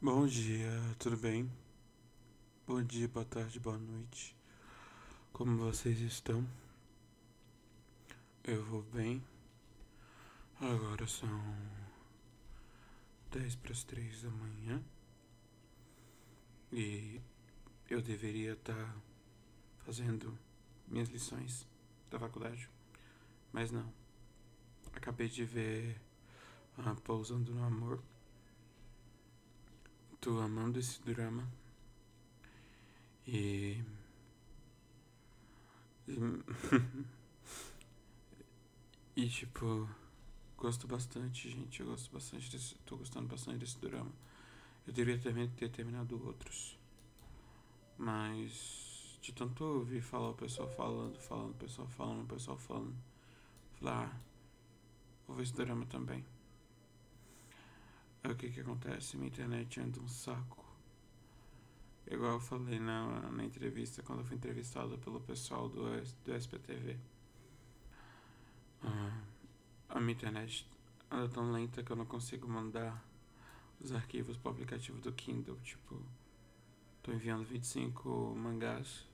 Bom dia, tudo bem? Bom dia, boa tarde, boa noite. Como vocês estão? Eu vou bem. Agora são 10 para as 3 da manhã. E eu deveria estar fazendo minhas lições da faculdade. Mas não. Acabei de ver a Pousando no Amor. Tô amando esse drama. E. e tipo, gosto bastante, gente. Eu gosto bastante desse. Tô gostando bastante desse drama. Eu deveria também ter terminado outros. Mas de tanto ouvir falar o pessoal falando, falando, o pessoal falando, o pessoal falando. Falar, ah, vou ver esse drama também. Aí o que que acontece? Minha internet anda um saco. Igual eu falei na, na entrevista, quando eu fui entrevistado pelo pessoal do, do SPTV. Ah, a minha internet anda tão lenta que eu não consigo mandar os arquivos para o aplicativo do Kindle. Tipo, tô enviando 25 mangás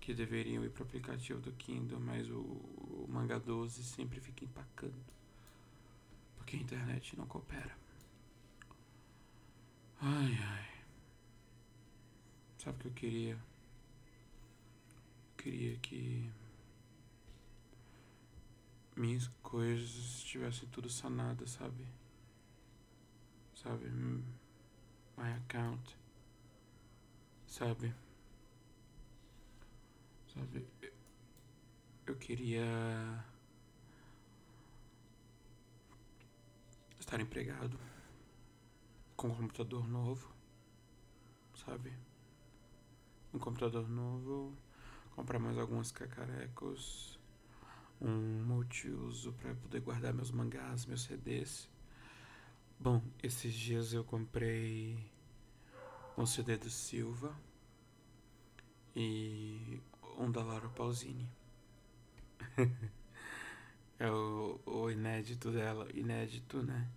que deveriam ir para o aplicativo do Kindle, mas o, o manga 12 sempre fica empacando porque a internet não coopera. Ai, ai. Sabe o que eu queria? Eu queria que minhas coisas estivessem tudo sanadas, sabe? Sabe? My account. Sabe? Sabe? Eu queria estar empregado com um computador novo, sabe? Um computador novo, comprar mais alguns cacarecos, um multiuso para poder guardar meus mangás, meus CDs. Bom, esses dias eu comprei um CD do Silva e um da Laura Pausini. É o, o inédito dela. Inédito, né?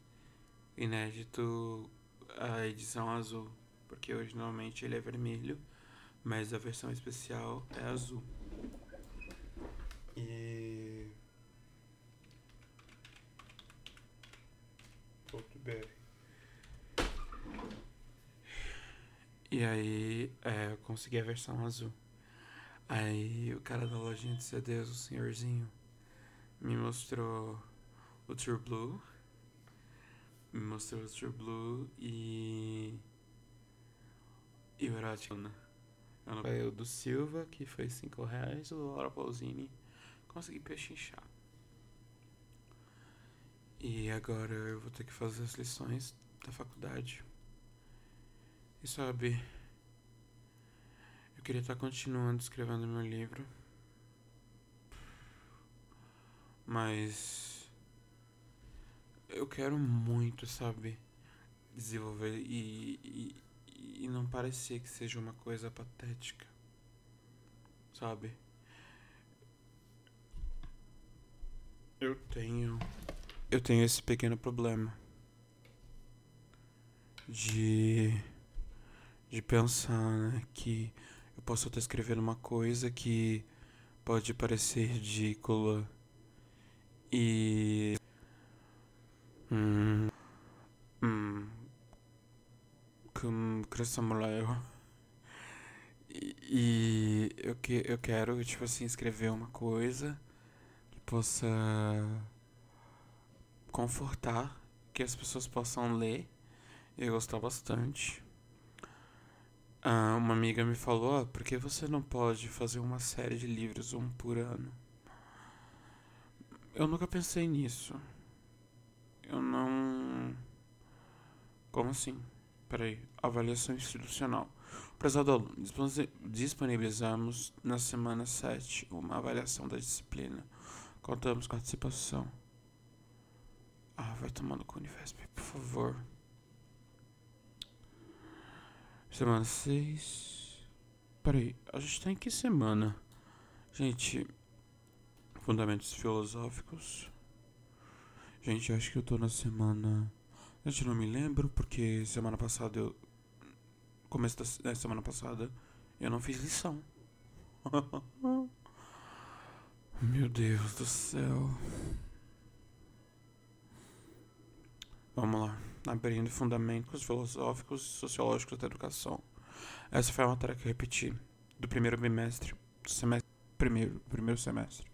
Inédito a edição azul. Porque originalmente ele é vermelho, mas a versão especial é azul. E. Ponto BR. E aí é, eu consegui a versão azul. Aí o cara da lojinha de CDs, o senhorzinho, me mostrou o True Blue. Me mostrou o True Blue e. E o Eroticana. Foi o do Silva, que foi 5 reais, o Laura Pausini consegui pechinchar. E agora eu vou ter que fazer as lições da faculdade. E sabe, eu queria estar continuando escrevendo meu livro. Mas eu quero muito, sabe, desenvolver e, e, e não parecer que seja uma coisa patética, sabe? Eu tenho. Eu tenho esse pequeno problema de. de pensar né, que eu posso estar escrevendo uma coisa que pode parecer ridícula e. Hum. Hum. Como Cressamulaio. E, e eu, que, eu quero, tipo assim, escrever uma coisa que possa confortar, que as pessoas possam ler e gostar bastante. Ah, uma amiga me falou: oh, por que você não pode fazer uma série de livros, um por ano? Eu nunca pensei nisso. Eu não. Como assim? Peraí. Avaliação institucional. Prezado aluno, disponibilizamos na semana 7 uma avaliação da disciplina. Contamos com a participação. Ah, vai tomando com o Unifesp, por favor. Semana 6. Peraí, a gente tá em que semana? Gente, Fundamentos filosóficos. Gente, acho que eu tô na semana Gente, não me lembro porque semana passada eu. Começo da semana passada eu não fiz lição. Meu Deus do céu. Vamos lá. Abrindo fundamentos filosóficos e sociológicos da educação. Essa foi a matéria que eu repeti do primeiro bimestre, semestre primeiro, primeiro semestre.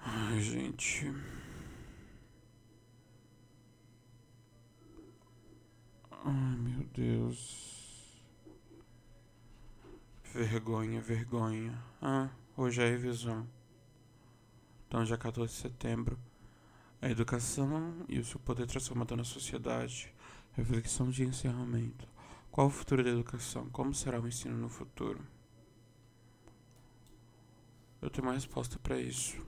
Ai, gente. Ai, meu Deus. Vergonha, vergonha. Ah, hoje é a revisão. Então, dia 14 de setembro. A educação e o seu poder transformador na sociedade. Reflexão de encerramento. Qual o futuro da educação? Como será o ensino no futuro? Eu tenho uma resposta para isso.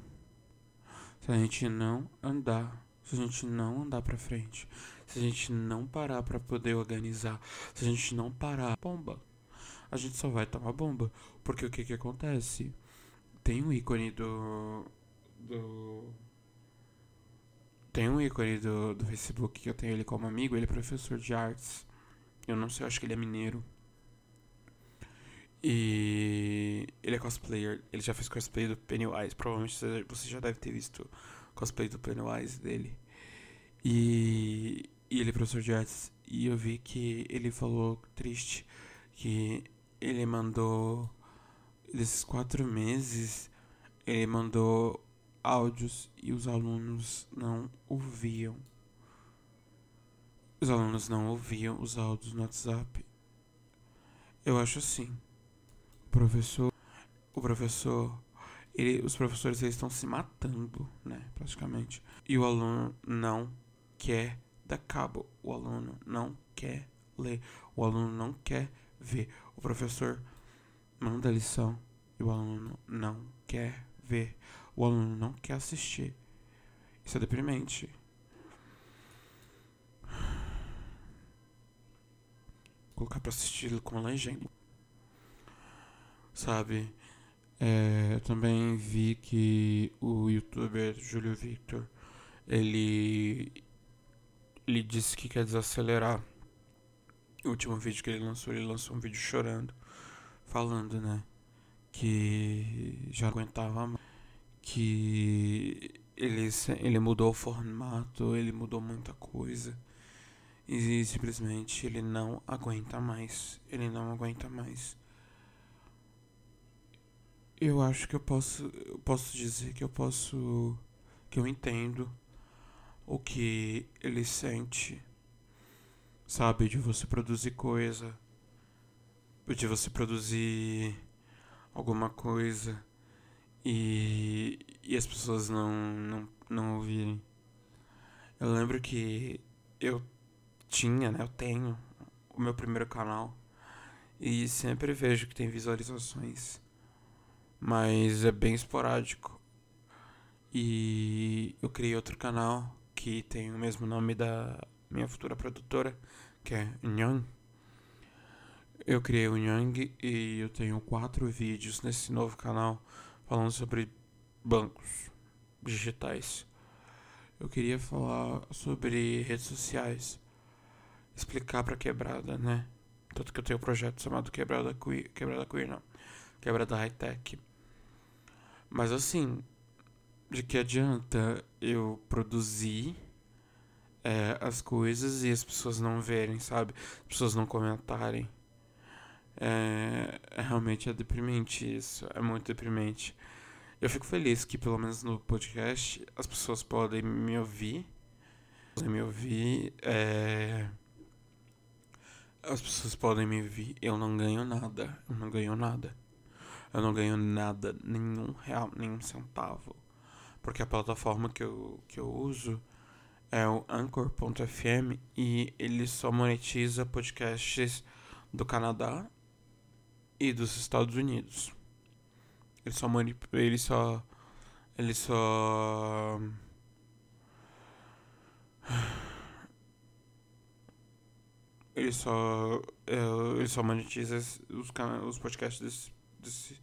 Se a gente não andar, se a gente não andar para frente, se a gente não parar para poder organizar, se a gente não parar, bomba. A gente só vai tomar bomba, porque o que que acontece? Tem um ícone do do tem um ícone do, do Facebook que eu tenho ele como amigo, ele é professor de artes. Eu não sei, eu acho que ele é mineiro. E ele é cosplayer, ele já fez cosplay do Pennywise. Provavelmente você já deve ter visto cosplay do Pennywise dele. E, e ele é professor de artes. E eu vi que ele falou triste que ele mandou desses quatro meses ele mandou áudios e os alunos não ouviam. Os alunos não ouviam os áudios no WhatsApp. Eu acho assim. O professor, o professor, ele, os professores eles estão se matando, né, praticamente. E o aluno não quer dar cabo. O aluno não quer ler. O aluno não quer ver. O professor manda a lição e o aluno não quer ver o aluno não quer assistir. Isso é deprimente. Colocar pra assistir com legenda. Sabe? É, eu também vi que o youtuber Júlio Victor ele ele disse que quer desacelerar. O último vídeo que ele lançou, ele lançou um vídeo chorando, falando, né, que já aguentava mais que ele, ele mudou o formato, ele mudou muita coisa. E simplesmente ele não aguenta mais. Ele não aguenta mais. Eu acho que eu posso, eu posso dizer que eu posso, que eu entendo o que ele sente, sabe, de você produzir coisa, de você produzir alguma coisa e, e as pessoas não, não, não ouvirem. Eu lembro que eu tinha, né? Eu tenho o meu primeiro canal e sempre vejo que tem visualizações, mas é bem esporádico. E eu criei outro canal que tem o mesmo nome da minha futura produtora, que é Nyang. Eu criei o Nyang e eu tenho quatro vídeos nesse novo canal falando sobre bancos digitais. Eu queria falar sobre redes sociais, explicar para quebrada, né? Tanto que eu tenho um projeto chamado Quebrada Queer, Quebrada Queer não, Quebrada High Tech. Mas assim, de que adianta eu produzir é, as coisas e as pessoas não verem, sabe? As pessoas não comentarem. É, é, realmente é deprimente isso, é muito deprimente. Eu fico feliz que pelo menos no podcast as pessoas podem me ouvir, podem me ouvir, é... as pessoas podem me ouvir. Eu não ganho nada, eu não ganho nada, eu não ganho nada, nenhum real, nenhum centavo, porque a plataforma que eu que eu uso é o Anchor.fm e ele só monetiza podcasts do Canadá e dos Estados Unidos. Ele só. Ele só. Ele só. Ele só. É, ele só monetiza os, os podcasts desse, desse,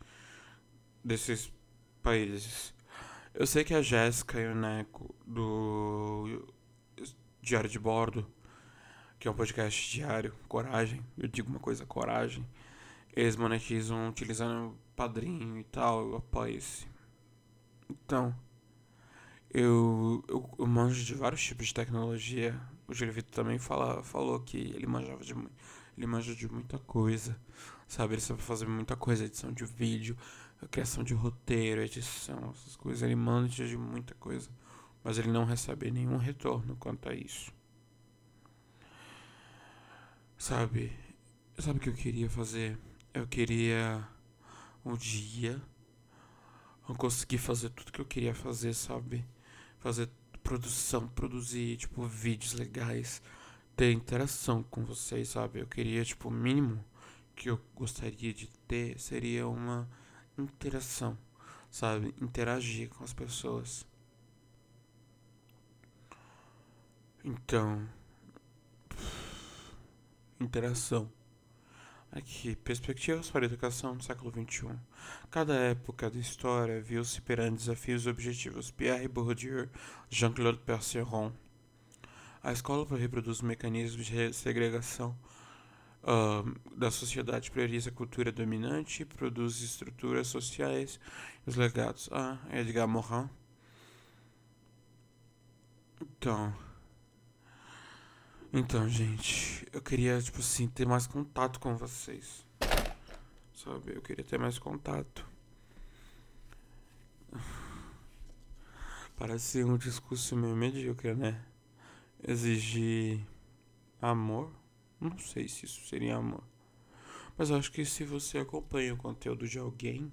desses países. Eu sei que a Jéssica e o Neco do Diário de Bordo, que é um podcast diário, coragem. Eu digo uma coisa, coragem. Eles monetizam utilizando padrinho e tal, esse. Então, eu, eu, eu manjo de vários tipos de tecnologia. O Julivito também fala, falou que ele manjava de ele manja de muita coisa, sabe? Ele sabe fazer muita coisa, edição de vídeo, criação de roteiro, edição, essas coisas. Ele manja de muita coisa, mas ele não recebe nenhum retorno quanto a isso. Sabe? Sabe o que eu queria fazer? Eu queria um dia eu conseguir fazer tudo que eu queria fazer, sabe? Fazer produção, produzir, tipo, vídeos legais, ter interação com vocês, sabe? Eu queria, tipo, mínimo que eu gostaria de ter seria uma interação, sabe? Interagir com as pessoas. Então, interação. Aqui, perspectivas para a educação no século XXI. Cada época da história viu-se perante desafios e objetivos. Pierre Bourdieu, Jean-Claude Perceron. A escola reproduz os mecanismos de segregação uh, da sociedade, prioriza a cultura dominante, produz estruturas sociais e os legados. Ah, Edgar Morin. Então. Então, gente, eu queria, tipo assim, ter mais contato com vocês. Sabe? Eu queria ter mais contato. Parece um discurso meio medíocre, né? Exigir amor. Não sei se isso seria amor. Mas acho que se você acompanha o conteúdo de alguém,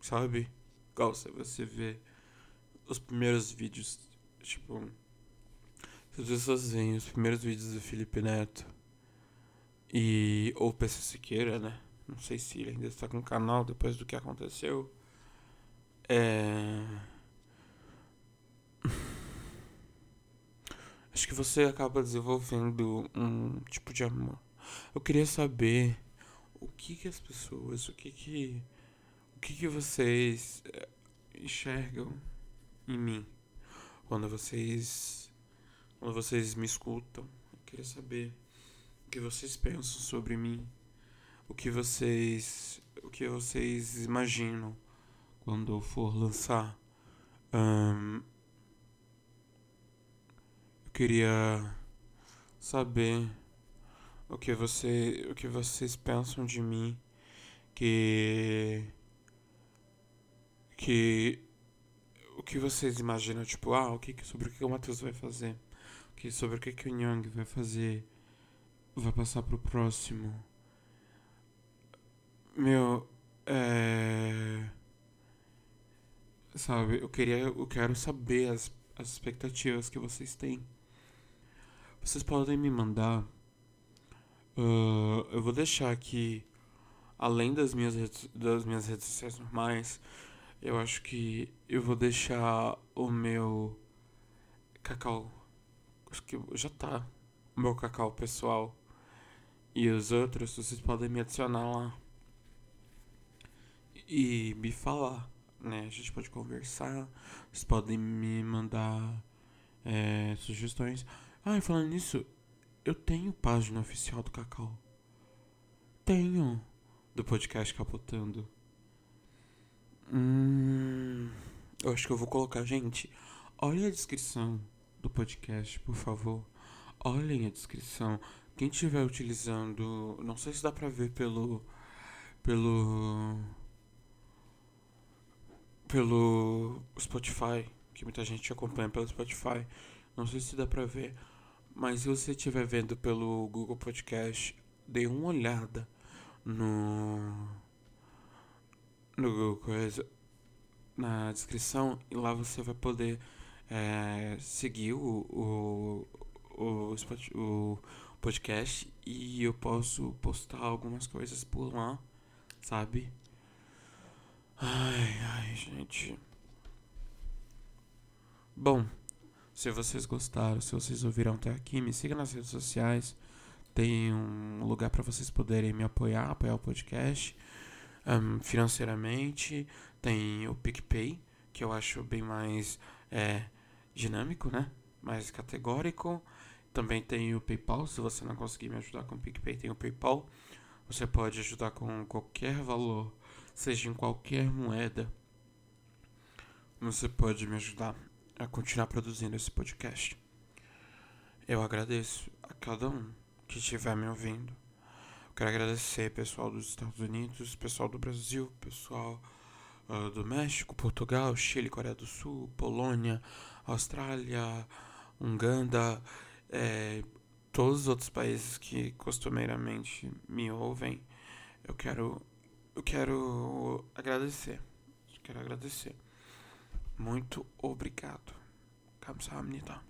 sabe? Igual se você vê os primeiros vídeos, tipo as pessoas veem os primeiros vídeos do Felipe Neto e ou PC Siqueira, né? Não sei se ele ainda está com o canal depois do que aconteceu. É... Acho que você acaba desenvolvendo um tipo de amor. Eu queria saber o que que as pessoas, o que que o que que vocês eh, enxergam em mim quando vocês quando vocês me escutam. Eu queria saber o que vocês pensam sobre mim, o que vocês, o que vocês imaginam quando eu for lançar. Um, queria saber o que você, o que vocês pensam de mim, que que o que vocês imaginam, tipo, ah, o que sobre o que o Matheus vai fazer? que sobre o que, o Nyang vai fazer, vai passar pro próximo. Meu, é. Sabe, eu queria. Eu quero saber as, as expectativas que vocês têm. Vocês podem me mandar. Uh, eu vou deixar aqui. Além das minhas, redes, das minhas redes sociais normais, eu acho que eu vou deixar o meu cacau acho que já tá o meu cacau pessoal. E os outros, vocês podem me adicionar lá. E me falar, né? A gente pode conversar. Vocês podem me mandar é, sugestões. E falando nisso, eu tenho página oficial do Cacau. Tenho. Do podcast Capotando. Hum, eu acho que eu vou colocar, gente. Olha a descrição do podcast, por favor, olhem a descrição. Quem estiver utilizando, não sei se dá pra ver pelo pelo pelo Spotify, que muita gente acompanha pelo Spotify. Não sei se dá pra ver, mas se você estiver vendo pelo Google Podcast, dê uma olhada no no Google coisa na descrição e lá você vai poder é, seguir o, o, o, o podcast e eu posso postar algumas coisas por lá, sabe? Ai, ai, gente. Bom, se vocês gostaram, se vocês ouviram até aqui, me siga nas redes sociais. Tem um lugar para vocês poderem me apoiar, apoiar o podcast um, financeiramente. Tem o PicPay, que eu acho bem mais é, dinâmico, né? mais categórico. Também tem o PayPal, se você não conseguir me ajudar com o PicPay, tem o PayPal. Você pode ajudar com qualquer valor, seja em qualquer moeda. Você pode me ajudar a continuar produzindo esse podcast. Eu agradeço a cada um que estiver me ouvindo. Quero agradecer pessoal dos Estados Unidos, pessoal do Brasil, pessoal uh, do México, Portugal, Chile, Coreia do Sul, Polônia, Austrália, Uganda, é, todos os outros países que costumeiramente me ouvem. Eu quero, eu quero agradecer. Quero agradecer. Muito obrigado. 감사합니다.